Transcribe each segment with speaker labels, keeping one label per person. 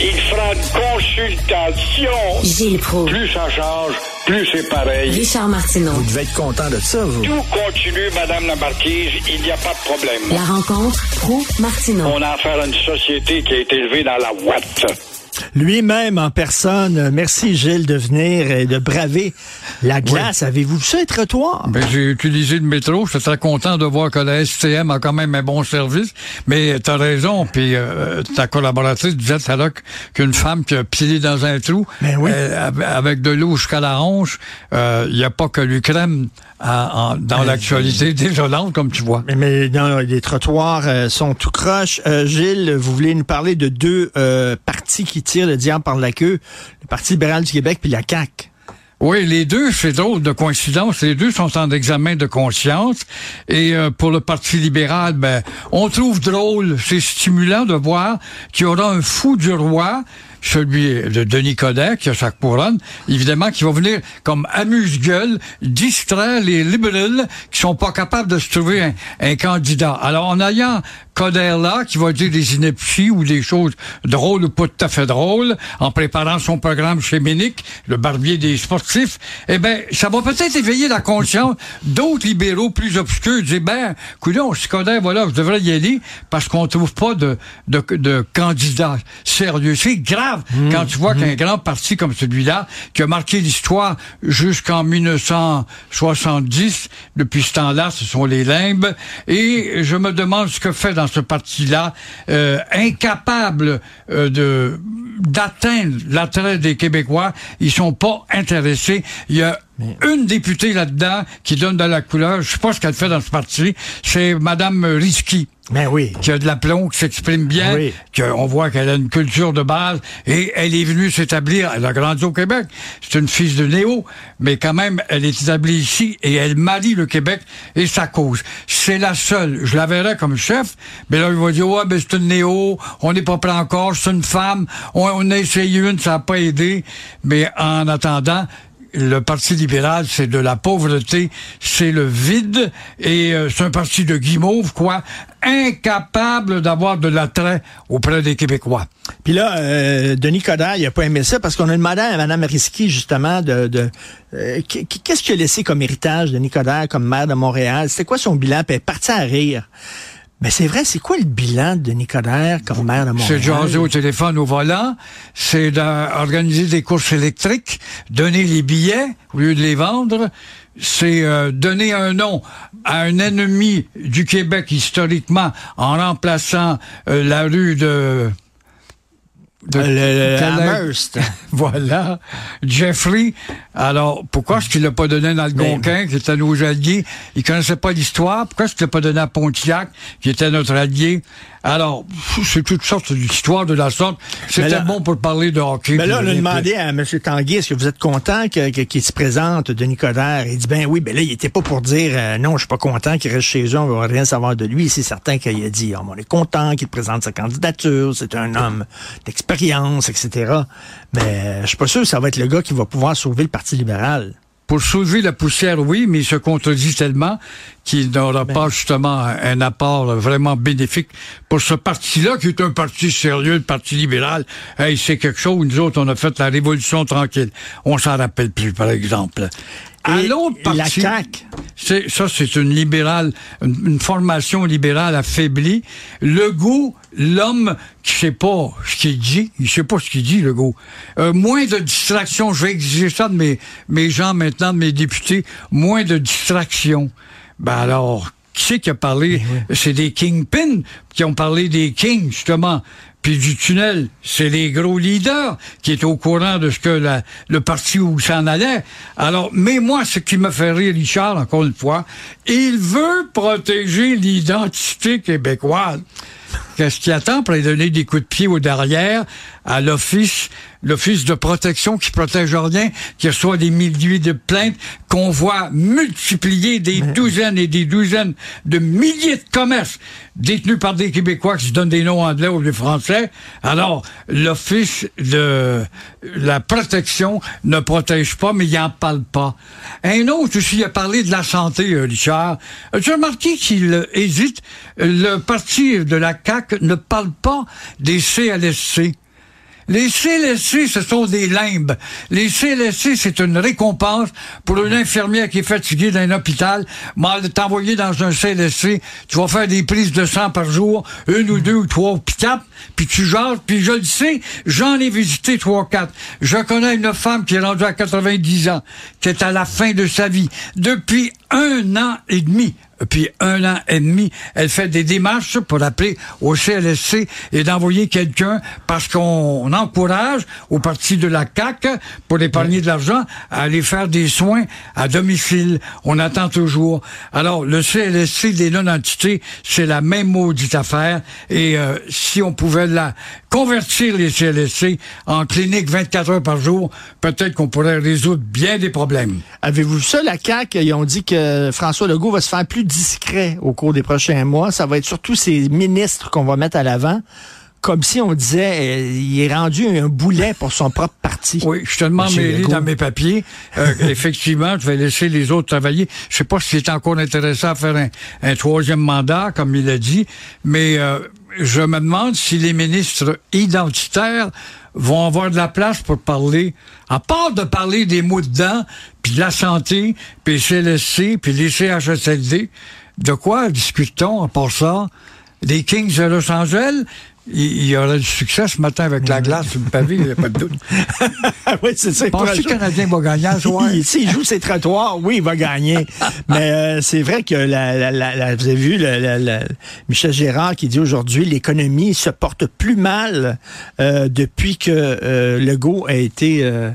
Speaker 1: Il fera une consultation.
Speaker 2: Gilles Pro.
Speaker 1: Plus ça change, plus c'est pareil.
Speaker 2: Richard Martineau.
Speaker 3: Vous devez être content de ça, vous.
Speaker 1: Tout continue, Madame la Marquise, il n'y a pas de problème.
Speaker 2: La rencontre Pro Martineau.
Speaker 1: On a affaire à une société qui a été élevée dans la ouate.
Speaker 3: Lui-même en personne. Merci Gilles de venir et de braver la glace. Avez-vous vu ça, les trottoirs?
Speaker 4: Ben, j'ai utilisé le métro. Je suis très content de voir que la STM a quand même un bon service. Mais tu as raison. Puis euh, ta collaboratrice disait tout à l'heure qu'une femme qui a pilé dans un trou
Speaker 3: Ben oui.
Speaker 4: euh, avec de l'eau jusqu'à la hanche, il n'y a pas que l'Ukraine en- dans l'actualité désolante, comme tu vois.
Speaker 3: Mais, mais non, les trottoirs euh, sont tout croche. Euh, Gilles, vous voulez nous parler de deux euh, partis qui le diable par la queue, le Parti libéral du Québec puis la CAQ.
Speaker 4: Oui, les deux, c'est drôle de coïncidence. Les deux sont en examen de conscience. Et euh, pour le Parti libéral, ben, on trouve drôle, c'est stimulant de voir qu'il y aura un fou du roi, celui de Denis Coderre, qui a sa couronne, évidemment, qui va venir comme amuse-gueule distraire les libéraux qui sont pas capables de se trouver un candidat. Alors, en ayant Coderre là, qui va dire des inepties ou des choses drôles ou pas tout à fait drôles, en préparant son programme chez Ménic, le barbier des sportifs, eh ben, ça va peut-être éveiller la conscience d'autres libéraux plus obscurs, dire, ben, coudonc, si Coderre, voilà, je devrais y aller parce qu'on trouve pas de, de, de candidat sérieux. C'est grave quand tu vois qu'un grand parti comme celui-là, qui a marqué l'histoire jusqu'en 1970, depuis ce temps-là, ce sont les limbes, et je me demande ce que fait dans ce parti-là, euh, incapable euh, d'atteindre l'attrait des Québécois, ils sont pas intéressés. Une députée là-dedans qui donne de la couleur. Je sais pas ce qu'elle fait dans ce parti. C'est Madame Risky
Speaker 3: Ben oui.
Speaker 4: qui a de l'aplomb, qui s'exprime bien,
Speaker 3: Oui.
Speaker 4: qu'on voit qu'elle a une culture de base, et elle est venue s'établir, elle a grandi au Québec, c'est une fille de Néo, mais quand même, elle est établie ici, et elle marie le Québec et sa cause. C'est la seule, je la verrais comme chef, mais là, il va dire, ouais, ben c'est une Néo, on n'est pas prêt encore, c'est une femme, on, on a essayé une, ça n'a pas aidé, mais en attendant, le Parti libéral, c'est de la pauvreté, c'est le vide, et euh, c'est un parti de guimauve, quoi, incapable d'avoir de l'attrait auprès des Québécois.
Speaker 3: Puis là, euh, Denis Coderre, il a pas aimé ça parce qu'on a demandé à Mme Risky, justement, de, de euh, qu- qu'est-ce qu'il a laissé comme héritage, Denis Coderre, comme maire de Montréal? C'était quoi son bilan? Puis elle est à rire. Mais c'est vrai, c'est quoi le bilan de Denis Coderre comme maire de Montréal?
Speaker 4: C'est de jaser au téléphone au volant, c'est d'organiser des courses électriques, donner les billets au lieu de les vendre, c'est euh, donner un nom à un ennemi du Québec historiquement en remplaçant euh, la rue de... de
Speaker 3: le-. Amherst.
Speaker 4: Voilà. Jeffrey. Alors, pourquoi est-ce qu'il l'a pas donné dans le
Speaker 3: Mais-
Speaker 4: Gonquin, qui était nos alliés? Il connaissait pas l'histoire. Pourquoi est-ce qu'il l'a pas donné à Pontiac, qui était notre allié? Alors, pff, c'est toutes sortes d'histoires de la sorte.
Speaker 3: Mais
Speaker 4: C'était bon pour parler de hockey.
Speaker 3: Ben là, on a
Speaker 4: de-
Speaker 3: demandé à M. Tanguy, est-ce que vous êtes content que- qu'il se présente, Denis Coderre? Il dit, ben oui, ben là, il était pas pour dire, euh, non, je suis pas content qu'il reste chez eux, on va rien savoir de lui. C'est certain qu'il a dit, Ah, on est content qu'il présente sa candidature, c'est un homme d'expérience, etc. Mais euh, je suis pas sûr que ça va être le gars qui va pouvoir sauver le Parti libéral.
Speaker 4: Pour soulever la poussière, oui, mais il se contredit tellement qu'il n'aura
Speaker 3: Ben.
Speaker 4: pas justement un apport vraiment bénéfique pour ce parti-là, qui est un parti sérieux, le Parti libéral. Hey, c'est quelque chose. Nous autres, on a fait la révolution tranquille. On s'en rappelle plus, par exemple. À
Speaker 3: Et
Speaker 4: l'autre
Speaker 3: la
Speaker 4: parti, c'est ça, c'est une libérale, une, une formation libérale affaiblie. Le goût, l'homme qui sait pas ce qu'il dit, il sait pas ce qu'il dit, le goût. Euh, moins de distractions, je vais exiger ça de mes, mes gens maintenant, de mes députés, moins de distractions. Ben alors, qui c'est qui a parlé? C'est des kingpins qui ont parlé des kings, justement. Puis du tunnel, c'est les gros leaders qui étaient au courant de ce que la- le parti où s'en allait. Alors, mais moi, ce qui me fait rire, Richard, encore une fois, il veut protéger l'identité québécoise. Qu'est-ce qu'il attend pour aller donner des coups de pied au derrière à l'office, l'office de protection qui protège rien, qui reçoit des milliers de plaintes, qu'on voit multiplier des douzaines et des douzaines de milliers de commerces détenus par des Québécois qui se donnent des noms anglais ou des français. Alors, l'office de la protection ne protège pas, mais il n'en parle pas. Un autre aussi a parlé de la santé, euh, Richard. As-tu remarqué qu'il euh, hésite? Le parti de la Ne parle pas des CLSC. Les CLSC, ce sont des limbes. Les CLSC, c'est une récompense pour une infirmière qui est fatiguée dans un hôpital. Mal t'envoyer dans un CLSC, tu vas faire des prises de sang par jour, une ou deux ou trois, puis quatre, puis tu jases, puis je le sais, j'en ai visité trois, quatre. Je connais une femme qui est rendue à 90 ans, qui est à la fin de sa vie. Depuis un an et demi, puis un an et demi, elle fait des démarches pour appeler au CLSC et d'envoyer quelqu'un parce qu'on encourage au parti de la CAC pour épargner de l'argent à aller faire des soins à domicile. On attend toujours. Alors, le CLSC des non-entités, c'est la même maudite affaire et euh, si on pouvait la convertir les CLSC en clinique 24 heures par jour, peut-être qu'on pourrait résoudre bien des problèmes.
Speaker 3: Avez-vous vu ça, la CAQ? Ils ont dit que François Legault va se faire plus discret au cours des prochains mois. Ça va être surtout ces ministres qu'on va mettre à l'avant. Comme si on disait, euh, il est rendu un boulet pour son propre parti.
Speaker 4: Oui, je suis tellement
Speaker 3: Monsieur
Speaker 4: mêlé
Speaker 3: Legault.
Speaker 4: dans mes papiers. Euh, effectivement, je vais laisser les autres travailler. Je sais pas s'il est encore intéressé à faire un, un troisième mandat, comme il a dit, mais euh, je me demande si les ministres identitaires vont avoir de la place pour parler, à part de parler des mots dedans, puis de la santé, puis CLSC, puis les CHSLD, de quoi discute-t-on à part ça? Des Kings de Los Angeles? Il y aurait du succès ce matin avec la glace sur le pavé, il n'y a pas de doute.
Speaker 3: oui, c'est ça.
Speaker 4: Penses-tu que le Canadien va gagner ce soir?
Speaker 3: Il- S'il joue ses trottoirs, oui, il va gagner. Mais euh, c'est vrai que la, la- la- la- vous avez vu la- la- la- Michel Gérard qui dit aujourd'hui l'économie se porte plus mal euh, depuis que euh, Legault a été euh,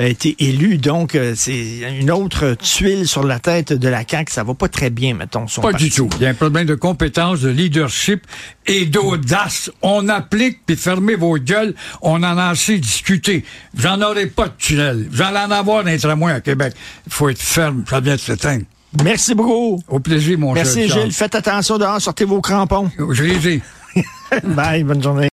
Speaker 3: a été élu. Donc euh, c'est une autre tuile sur la tête de la CAQ. Ça va pas très bien, mettons. Son
Speaker 4: Pas
Speaker 3: parti.
Speaker 4: du tout. Il y a un problème de compétence, de leadership et d'audace. On applique, puis fermez vos gueules. On en a assez discuté. J'en aurai pas de tunnel. J'en en avoir d'un tramway à Québec. Il faut être ferme. Ça vient de s'éteindre.
Speaker 3: Merci beaucoup.
Speaker 4: Au plaisir, mon cher
Speaker 3: Merci. Gilles. Faites attention dehors. Sortez vos crampons.
Speaker 4: Je les ai.
Speaker 3: Bye. Bonne journée.